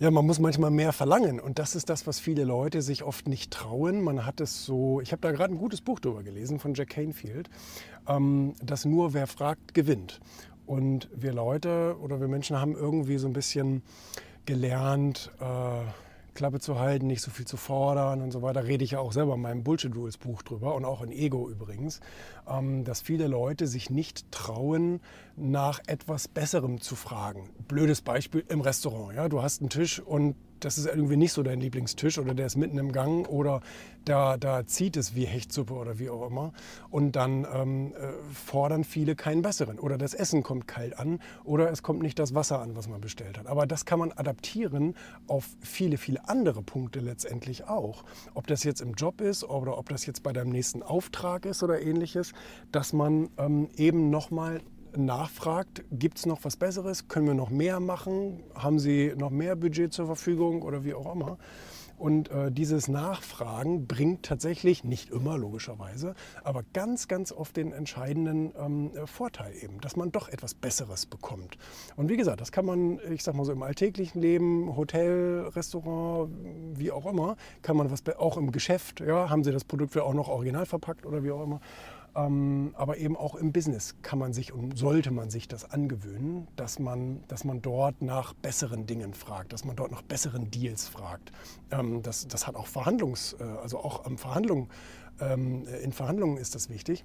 Ja, man muss manchmal mehr verlangen und das ist das, was viele Leute sich oft nicht trauen. Man hat es so, ich habe da gerade ein gutes Buch drüber gelesen von Jack Canfield, ähm, dass nur wer fragt, gewinnt. Und wir Leute oder wir Menschen haben irgendwie so ein bisschen gelernt, äh, Klappe zu halten, nicht so viel zu fordern und so weiter. Rede ich ja auch selber in meinem Bullshit Rules Buch drüber und auch in Ego übrigens, ähm, dass viele Leute sich nicht trauen, nach etwas Besserem zu fragen. Blödes Beispiel im Restaurant. Ja? Du hast einen Tisch und das ist irgendwie nicht so dein Lieblingstisch oder der ist mitten im Gang oder da, da zieht es wie Hechtsuppe oder wie auch immer. Und dann ähm, äh, fordern viele keinen besseren. Oder das Essen kommt kalt an oder es kommt nicht das Wasser an, was man bestellt hat. Aber das kann man adaptieren auf viele, viele andere Punkte letztendlich auch. Ob das jetzt im Job ist oder ob das jetzt bei deinem nächsten Auftrag ist oder ähnliches, dass man ähm, eben nochmal nachfragt, gibt es noch was Besseres, können wir noch mehr machen, haben Sie noch mehr Budget zur Verfügung oder wie auch immer. Und äh, dieses Nachfragen bringt tatsächlich, nicht immer logischerweise, aber ganz, ganz oft den entscheidenden ähm, Vorteil eben, dass man doch etwas Besseres bekommt. Und wie gesagt, das kann man, ich sag mal so im alltäglichen Leben, Hotel, Restaurant, wie auch immer, kann man was, auch im Geschäft, ja, haben Sie das Produkt für auch noch original verpackt oder wie auch immer. Ähm, aber eben auch im Business kann man sich und sollte man sich das angewöhnen, dass man, dass man dort nach besseren Dingen fragt, dass man dort nach besseren Deals fragt. Ähm, das, das hat auch Verhandlungs, äh, also auch am Verhandlungen, ähm, in Verhandlungen ist das wichtig.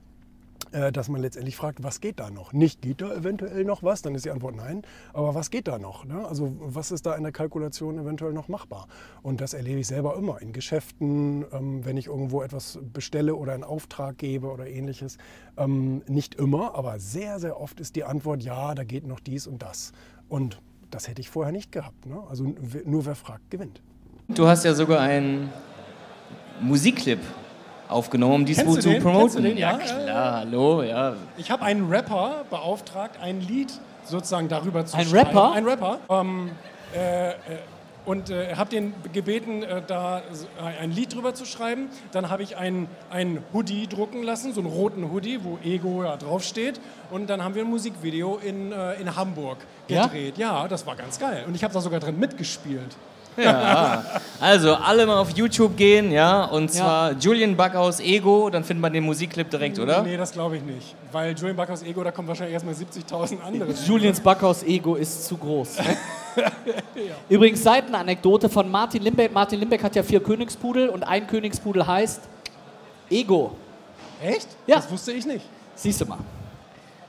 Äh, dass man letztendlich fragt, was geht da noch? Nicht geht da eventuell noch was, dann ist die Antwort nein, aber was geht da noch? Ne? Also was ist da in der Kalkulation eventuell noch machbar? Und das erlebe ich selber immer in Geschäften, ähm, wenn ich irgendwo etwas bestelle oder einen Auftrag gebe oder ähnliches. Ähm, nicht immer, aber sehr, sehr oft ist die Antwort, ja, da geht noch dies und das. Und das hätte ich vorher nicht gehabt. Ne? Also nur wer fragt, gewinnt. Du hast ja sogar einen Musikclip aufgenommen, um Buch zu promoten. Ja, ja, klar, hallo, ja. Ich habe einen Rapper beauftragt, ein Lied sozusagen darüber zu ein schreiben. Rapper? Ein Rapper? Ähm, äh, äh, und äh, habe den gebeten, äh, da ein Lied drüber zu schreiben. Dann habe ich einen, Hoodie drucken lassen, so einen roten Hoodie, wo Ego ja draufsteht. Und dann haben wir ein Musikvideo in, äh, in Hamburg gedreht. Ja? ja, das war ganz geil. Und ich habe da sogar drin mitgespielt. Ja, also alle mal auf YouTube gehen, ja, und zwar ja. Julian Backhaus Ego, dann findet man den Musikclip direkt, oder? Nee, das glaube ich nicht, weil Julian Backhaus Ego, da kommen wahrscheinlich erstmal 70.000 andere. Julians Backhaus Ego ist zu groß. ja. Übrigens Seitenanekdote von Martin Limbeck. Martin Limbeck hat ja vier Königspudel und ein Königspudel heißt Ego. Echt? Ja. Das wusste ich nicht. Siehst du mal.